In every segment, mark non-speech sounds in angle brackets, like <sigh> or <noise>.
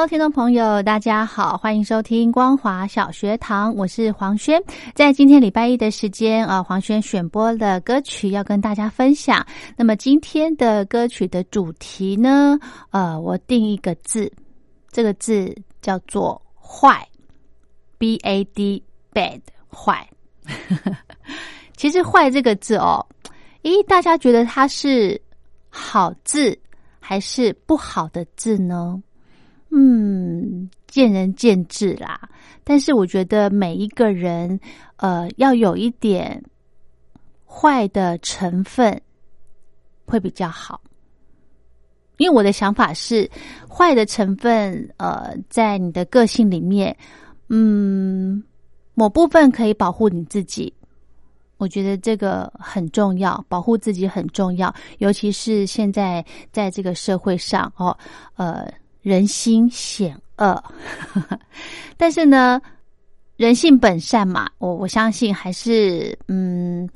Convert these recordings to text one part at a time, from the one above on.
Hello，听众朋友，大家好，欢迎收听光华小学堂，我是黄轩。在今天礼拜一的时间啊，黄轩选播的歌曲要跟大家分享。那么今天的歌曲的主题呢，呃，我定一个字，这个字叫做“坏 ”，B A D bad 坏。<laughs> 其实“坏”这个字哦，咦，大家觉得它是好字还是不好的字呢？嗯，见仁见智啦。但是我觉得每一个人，呃，要有一点坏的成分会比较好。因为我的想法是，坏的成分，呃，在你的个性里面，嗯，某部分可以保护你自己。我觉得这个很重要，保护自己很重要，尤其是现在在这个社会上哦，呃。人心险恶，<laughs> 但是呢，人性本善嘛。我我相信还是嗯，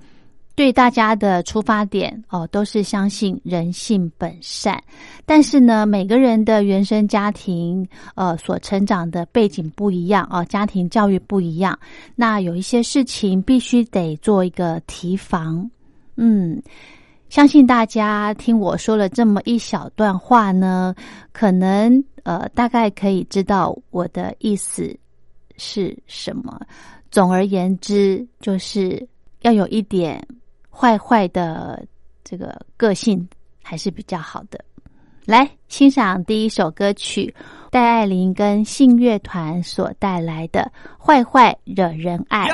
对大家的出发点哦，都是相信人性本善。但是呢，每个人的原生家庭呃所成长的背景不一样哦，家庭教育不一样，那有一些事情必须得做一个提防。嗯。相信大家听我说了这么一小段话呢，可能呃大概可以知道我的意思是什么。总而言之，就是要有一点坏坏的这个个性还是比较好的。来欣赏第一首歌曲，戴爱玲跟信乐团所带来的《坏坏惹人爱》。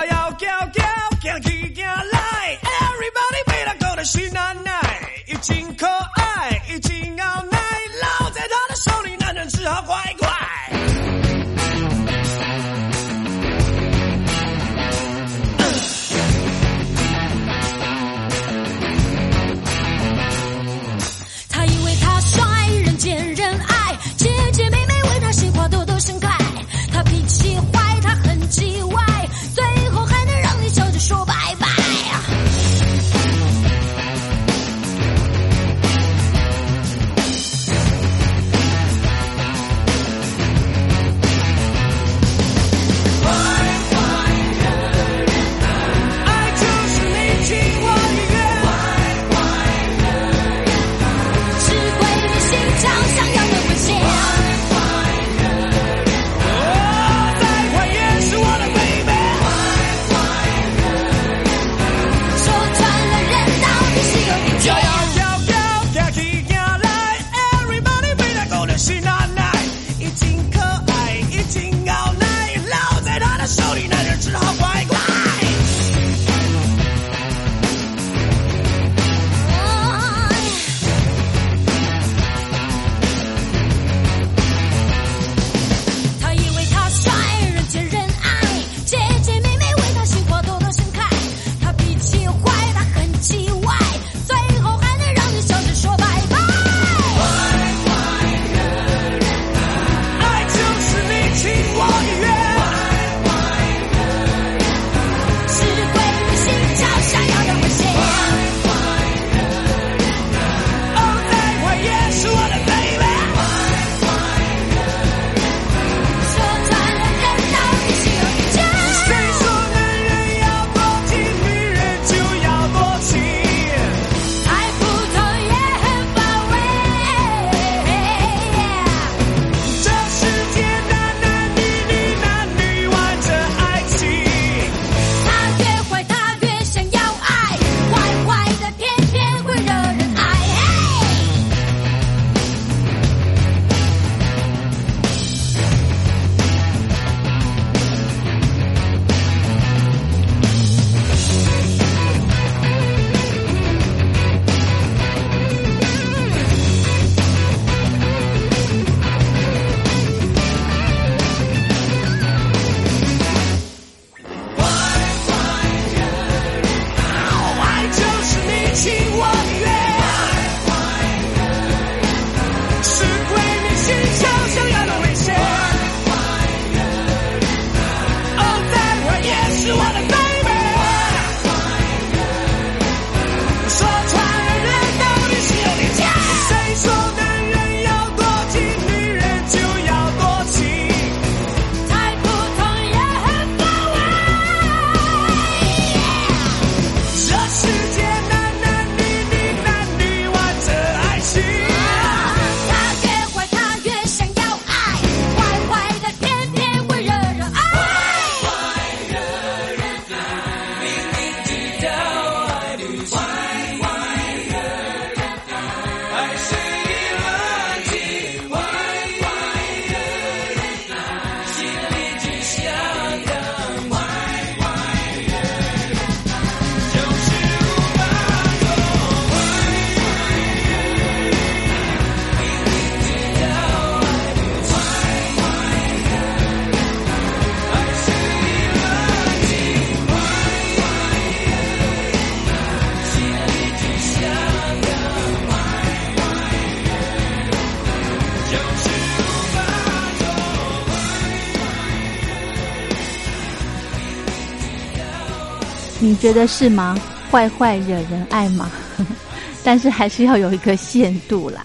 觉得是吗？坏坏惹人爱吗？<laughs> 但是还是要有一个限度啦。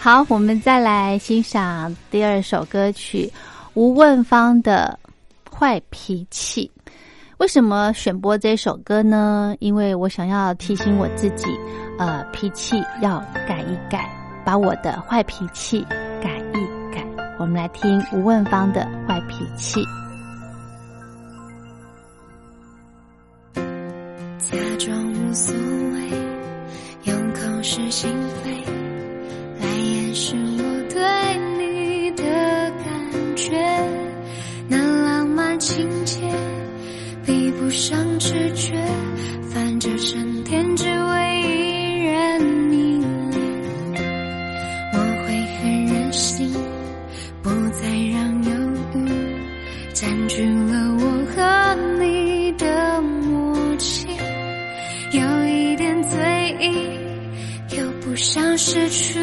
好，我们再来欣赏第二首歌曲《吴问芳的坏脾气》。为什么选播这首歌呢？因为我想要提醒我自己，呃，脾气要改一改，把我的坏脾气改一改。我们来听吴问芳的坏脾气。无所谓用口是心非来掩饰我对你的感觉。那浪漫情节比不上直觉反正成天只为一人。像失去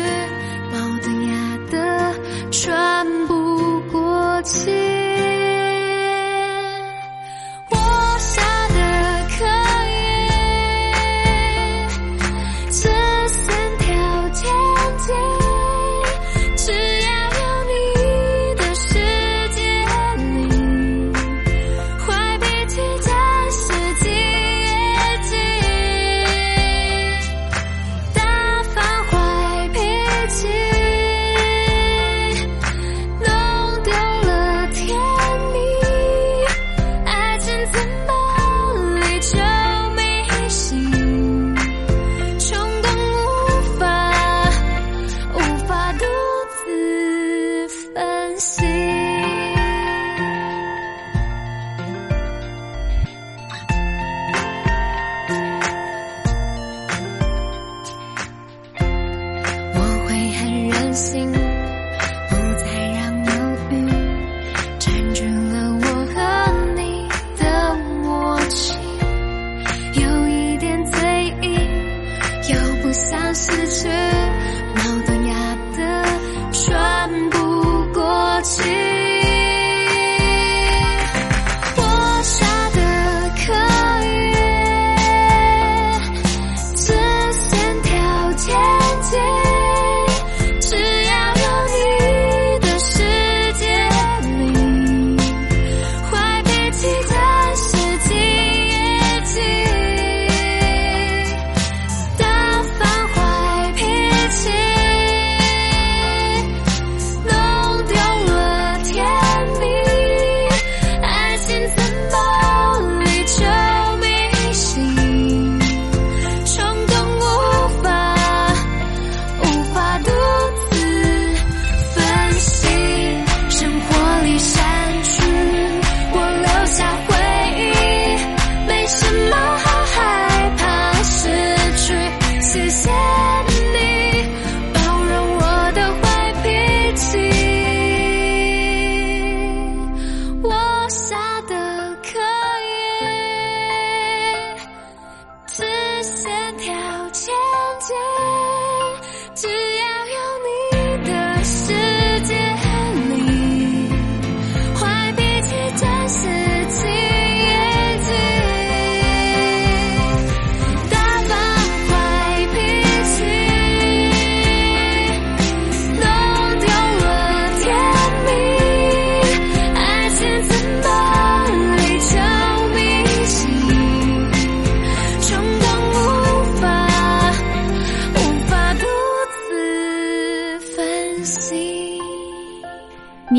sing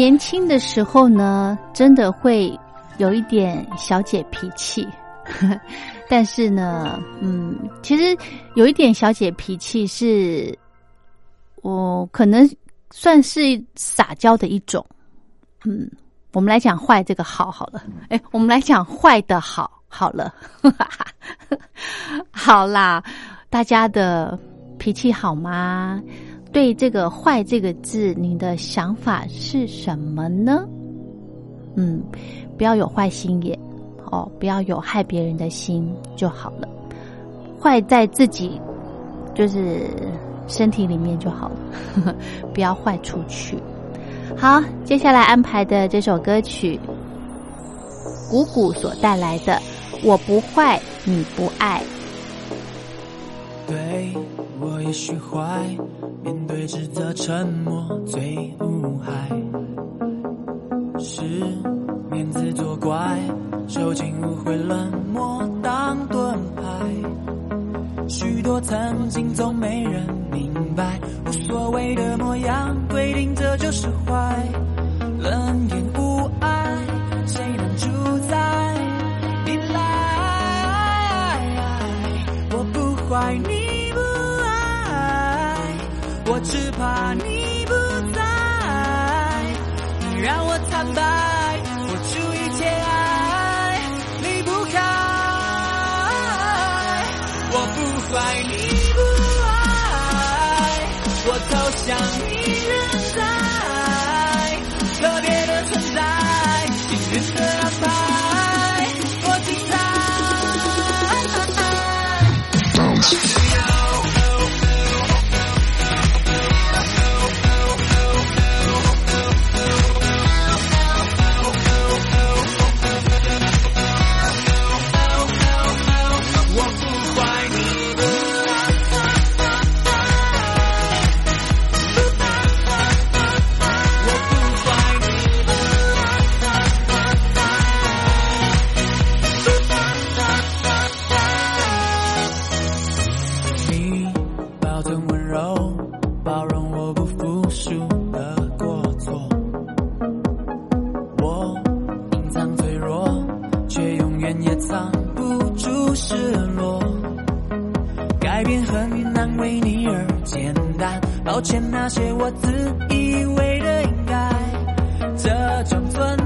年轻的时候呢，真的会有一点小姐脾气，<laughs> 但是呢，嗯，其实有一点小姐脾气是，我可能算是撒娇的一种。嗯，我们来讲坏这个好好了，哎，我们来讲坏的好好了，<laughs> 好啦，大家的脾气好吗？对这个“坏”这个字，你的想法是什么呢？嗯，不要有坏心眼哦，不要有害别人的心就好了。坏在自己就是身体里面就好了，<laughs> 不要坏出去。好，接下来安排的这首歌曲，谷谷所带来的《我不坏，你不爱》。对我也许坏，面对指责沉默最无害。是面子作怪，受尽误会冷漠当盾牌。许多曾经总没人明白，无所谓的模样，规定这就是坏。冷眼只怕你不在。你让我坦白，付出一切爱，离不开。我不怪，你不爱，我走向，你也藏不住失落。改变很难为你而简单，抱歉那些我自以为的应该，这种存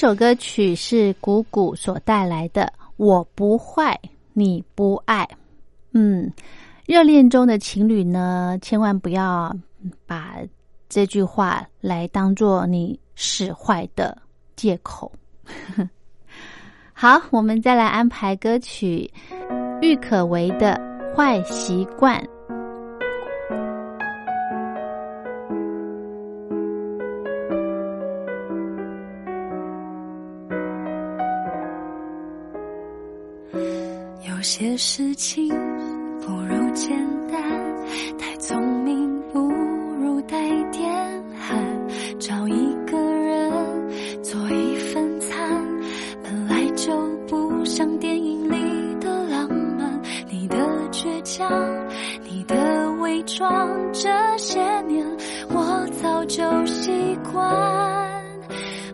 首歌曲是谷谷所带来的《我不坏，你不爱》。嗯，热恋中的情侣呢，千万不要把这句话来当做你使坏的借口。<laughs> 好，我们再来安排歌曲，郁可唯的《坏习惯》。有些事情不如简单，太聪明不如带点寒。找一个人做一份餐，本来就不像电影里的浪漫。你的倔强，你的伪装，这些年我早就习惯。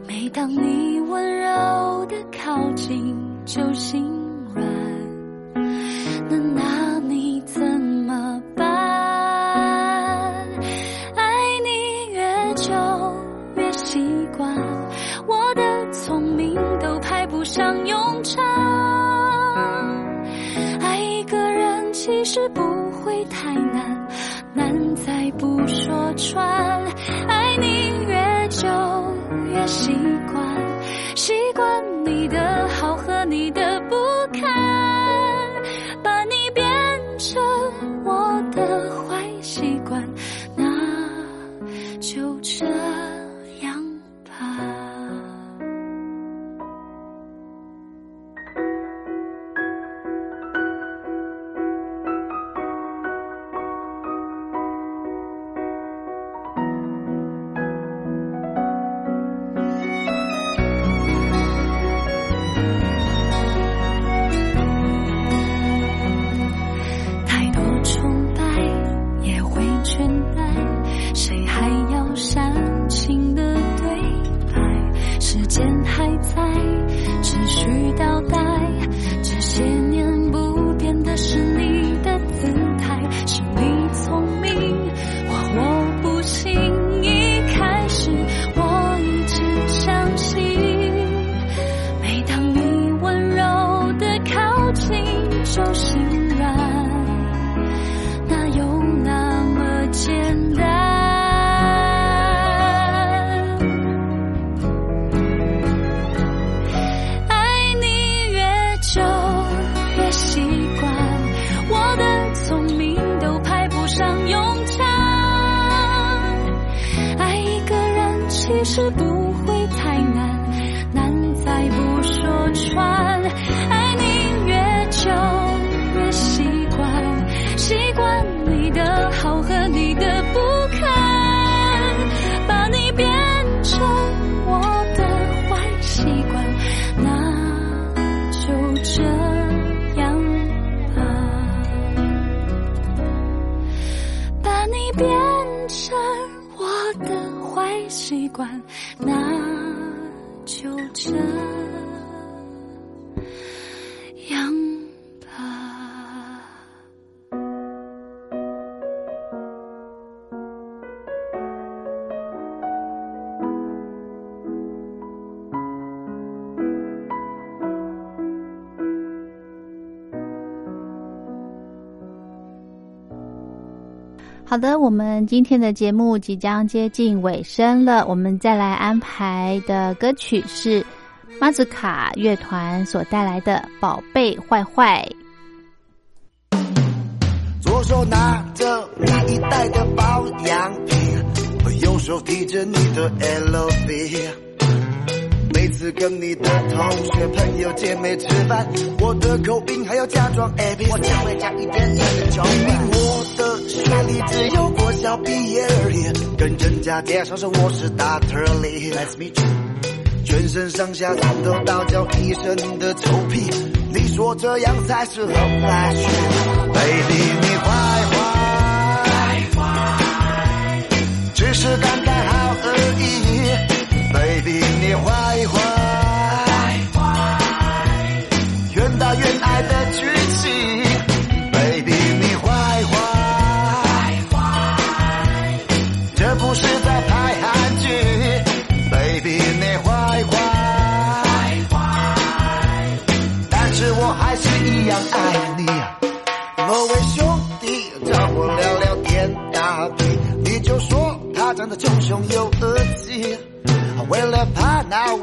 每当你温柔的靠近，就心软。she 你是不好的，我们今天的节目即将接近尾声了，我们再来安排的歌曲是马子卡乐团所带来的《宝贝坏坏》。左手拿着你一袋的保养品，右手提着你的 LV。每次跟你的同学、朋友、姐妹吃饭，我的口音还要假装 A B，我只会讲一点点的中文。明我的学历只有国小毕业而已，跟人家介绍说我是大特例。Let's meet you。全身上下从头到脚一身的臭屁，你说这样才是合拍曲，Baby 你坏坏，只是感慨好而已。Baby，你坏坏，愿打愿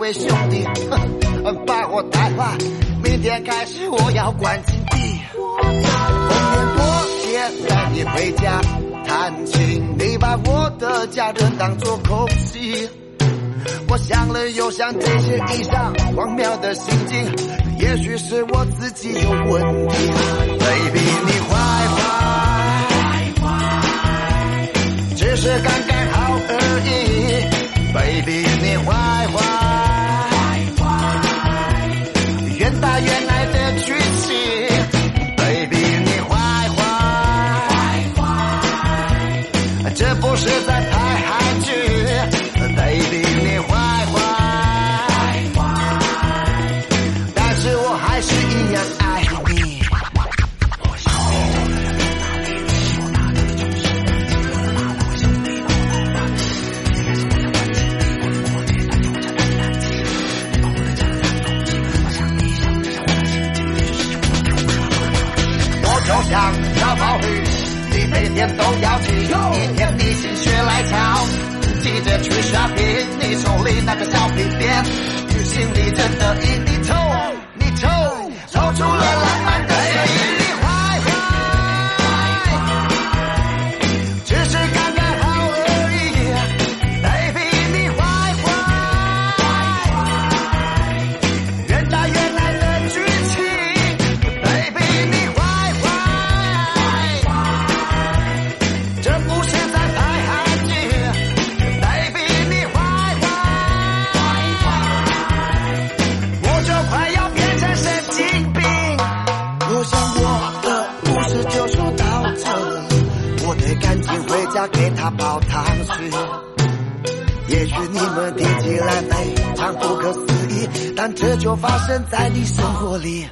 位兄弟哼 <laughs> 把我带坏，明天开始我要关禁闭。逢年过节带你回家探亲，你把我的家人当作空气。我想了又想，这些以上荒谬的心境，也许是我自己有问题。Baby，你坏坏，只是刚刚好而已。Baby，你坏就发生在你生活里。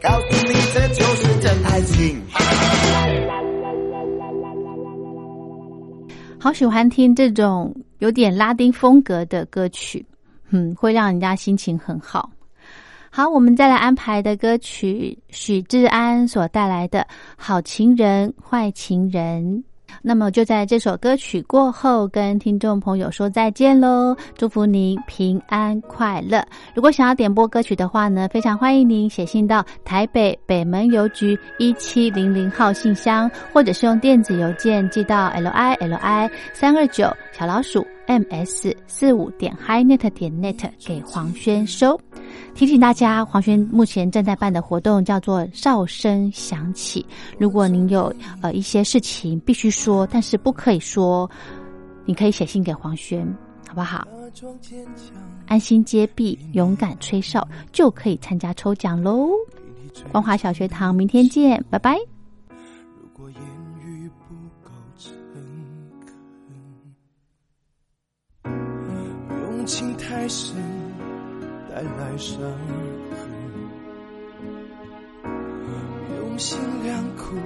告诉你，这就是真爱情。好喜欢听这种有点拉丁风格的歌曲，嗯，会让人家心情很好。好，我们再来安排的歌曲，许志安所带来的《好情人坏情人》。那么就在这首歌曲过后，跟听众朋友说再见喽！祝福您平安快乐。如果想要点播歌曲的话呢，非常欢迎您写信到台北北门邮局一七零零号信箱，或者是用电子邮件寄到 l i l i 三二九小老鼠 m s 四五点 highnet 点 net 给黄轩收。提醒大家，黄轩目前正在办的活动叫做“哨声响起”。如果您有呃一些事情必须说，但是不可以说，你可以写信给黄轩，好不好？安心接币，勇敢吹哨，就可以参加抽奖喽！光华小学堂，明天见，拜拜。情太深，带来伤痕，用心良苦，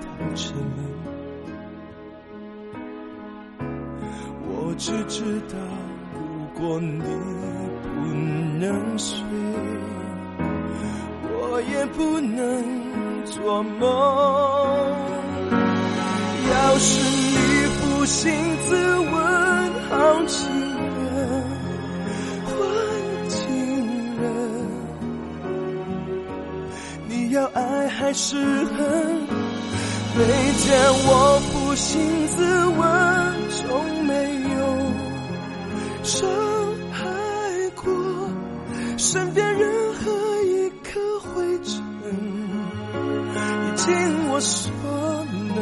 太沉闷。我只知道，如果你不能睡。我也不能做梦。要是你不信，自问还是恨？每天我不信，自问从没有伤害过身边任何一颗灰尘，已经我所能。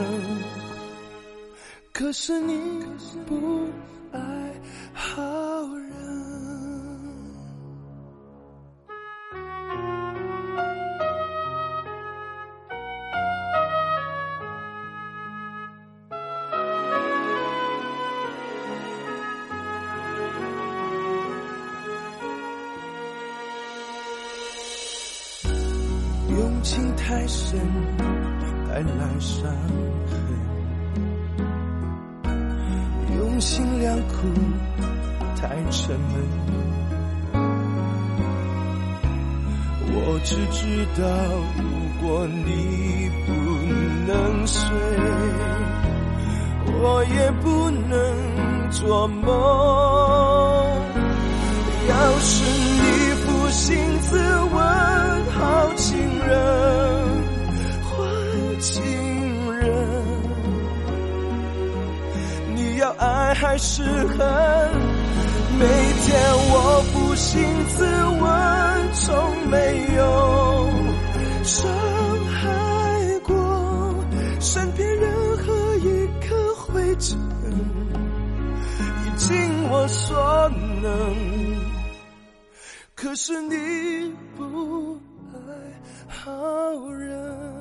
可是你不太深，带来伤痕。用心良苦，太沉闷。我只知道，如果你不能睡，我也不能做梦。要是你负心自问，好情人，要爱还是恨？每天我不心自问，从没有伤害过身边任何一颗灰尘，已尽我所能。可是你不爱好人。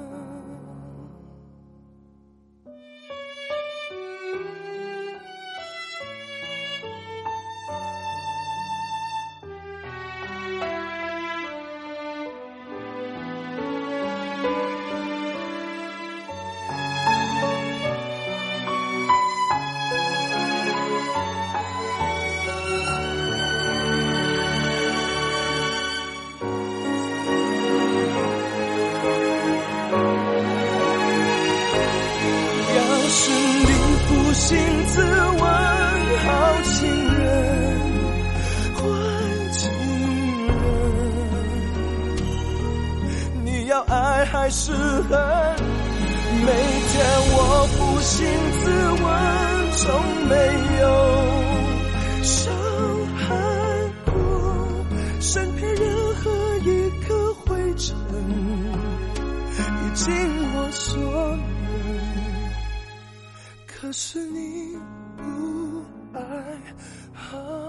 心自问，好情人，坏情人，你要爱还是恨？每天我不心自问，从没有伤害过身边任何一颗灰尘，已尽我所能。是你不爱好。